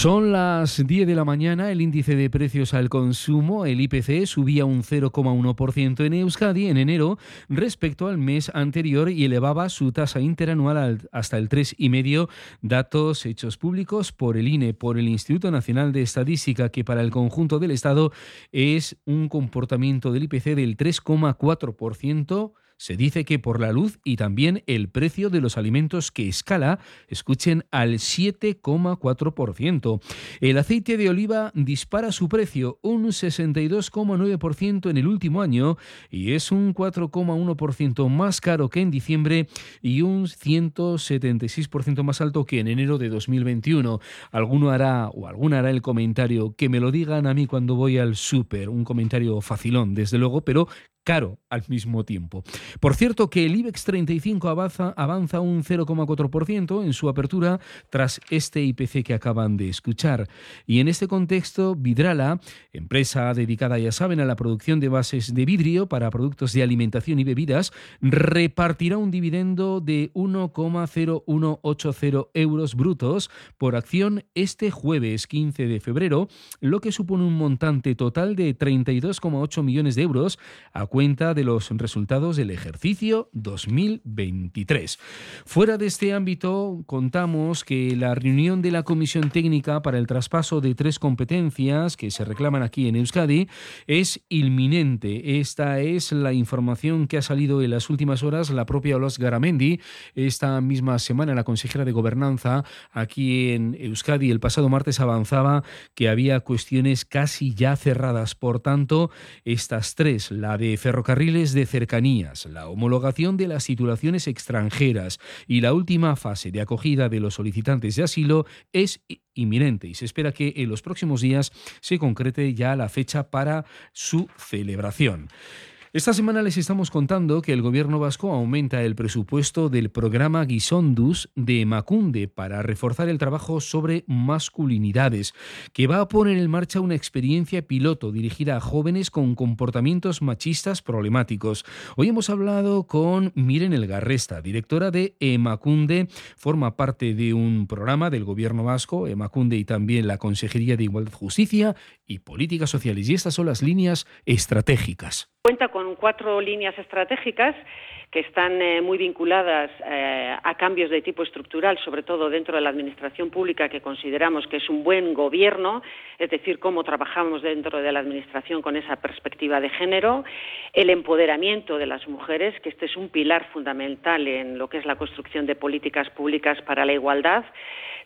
Son las 10 de la mañana, el índice de precios al consumo, el IPC, subía un 0,1% en Euskadi en enero respecto al mes anterior y elevaba su tasa interanual hasta el 3,5%, datos hechos públicos por el INE, por el Instituto Nacional de Estadística, que para el conjunto del Estado es un comportamiento del IPC del 3,4% se dice que por la luz y también el precio de los alimentos que escala, escuchen, al 7,4%. El aceite de oliva dispara su precio un 62,9% en el último año y es un 4,1% más caro que en diciembre y un 176% más alto que en enero de 2021. Alguno hará o alguna hará el comentario que me lo digan a mí cuando voy al súper, un comentario facilón, desde luego, pero caro al mismo tiempo. Por cierto que el IBEX 35 avanza, un 0,4% en su apertura tras este IPC que acaban de escuchar. Y en este contexto, Vidrala, empresa dedicada, ya saben, a la producción de bases de vidrio para productos de alimentación y bebidas, repartirá un dividendo de 1,0180 euros brutos por acción este jueves 15 de febrero, lo que supone un montante total de 32,8 millones de euros cuenta de los resultados del ejercicio 2023. Fuera de este ámbito, contamos que la reunión de la Comisión Técnica para el traspaso de tres competencias que se reclaman aquí en Euskadi es inminente. Esta es la información que ha salido en las últimas horas. La propia Olos Garamendi, esta misma semana, la consejera de Gobernanza aquí en Euskadi, el pasado martes avanzaba que había cuestiones casi ya cerradas. Por tanto, estas tres, la de ferrocarriles de cercanías, la homologación de las titulaciones extranjeras y la última fase de acogida de los solicitantes de asilo es inminente y se espera que en los próximos días se concrete ya la fecha para su celebración. Esta semana les estamos contando que el gobierno vasco aumenta el presupuesto del programa Guisondus de Macunde para reforzar el trabajo sobre masculinidades, que va a poner en marcha una experiencia piloto dirigida a jóvenes con comportamientos machistas problemáticos. Hoy hemos hablado con Miren Elgarresta, directora de Emacunde, forma parte de un programa del gobierno vasco, Emacunde y también la Consejería de Igualdad, Justicia y Políticas Sociales. Y estas son las líneas estratégicas. Cuenta con cuatro líneas estratégicas que están eh, muy vinculadas eh, a cambios de tipo estructural, sobre todo dentro de la administración pública, que consideramos que es un buen gobierno, es decir, cómo trabajamos dentro de la administración con esa perspectiva de género, el empoderamiento de las mujeres, que este es un pilar fundamental en lo que es la construcción de políticas públicas para la igualdad,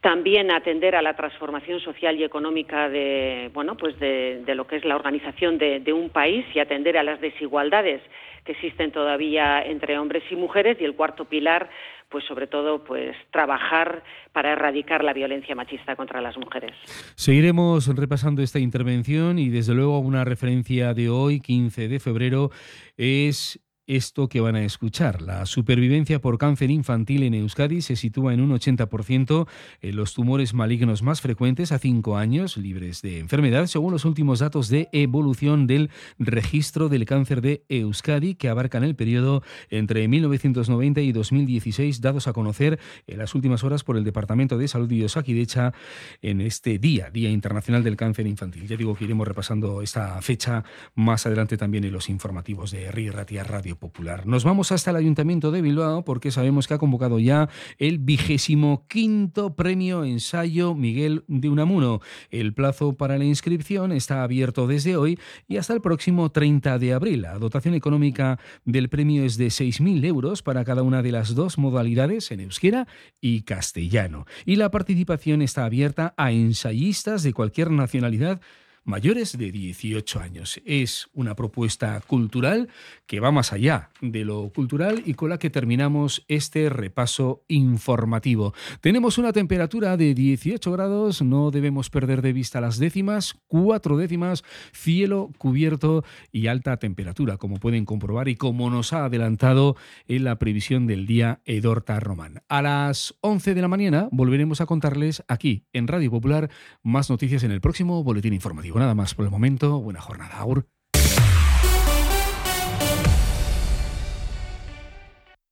también atender a la transformación social y económica de, bueno, pues de, lo que es la organización de, de un país y atender a las desigualdades que existen todavía entre hombres y mujeres y el cuarto pilar pues sobre todo pues trabajar para erradicar la violencia machista contra las mujeres. Seguiremos repasando esta intervención y desde luego una referencia de hoy, 15 de febrero, es esto que van a escuchar. La supervivencia por cáncer infantil en Euskadi se sitúa en un 80% en los tumores malignos más frecuentes a 5 años libres de enfermedad, según los últimos datos de evolución del registro del cáncer de Euskadi, que abarcan el periodo entre 1990 y 2016, dados a conocer en las últimas horas por el Departamento de Salud de Osakidecha en este día, Día Internacional del Cáncer Infantil. Ya digo que iremos repasando esta fecha más adelante también en los informativos de RI Ratia Radio Popular. Nos vamos hasta el Ayuntamiento de Bilbao porque sabemos que ha convocado ya el vigésimo quinto premio ensayo Miguel de Unamuno. El plazo para la inscripción está abierto desde hoy y hasta el próximo 30 de abril. La dotación económica del premio es de 6.000 euros para cada una de las dos modalidades en euskera y castellano. Y la participación está abierta a ensayistas de cualquier nacionalidad mayores de 18 años. Es una propuesta cultural que va más allá de lo cultural y con la que terminamos este repaso informativo. Tenemos una temperatura de 18 grados, no debemos perder de vista las décimas, cuatro décimas, cielo cubierto y alta temperatura, como pueden comprobar y como nos ha adelantado en la previsión del día Edorta Román. A las 11 de la mañana volveremos a contarles aquí en Radio Popular más noticias en el próximo boletín informativo nada más por el momento. Buena jornada, Aur.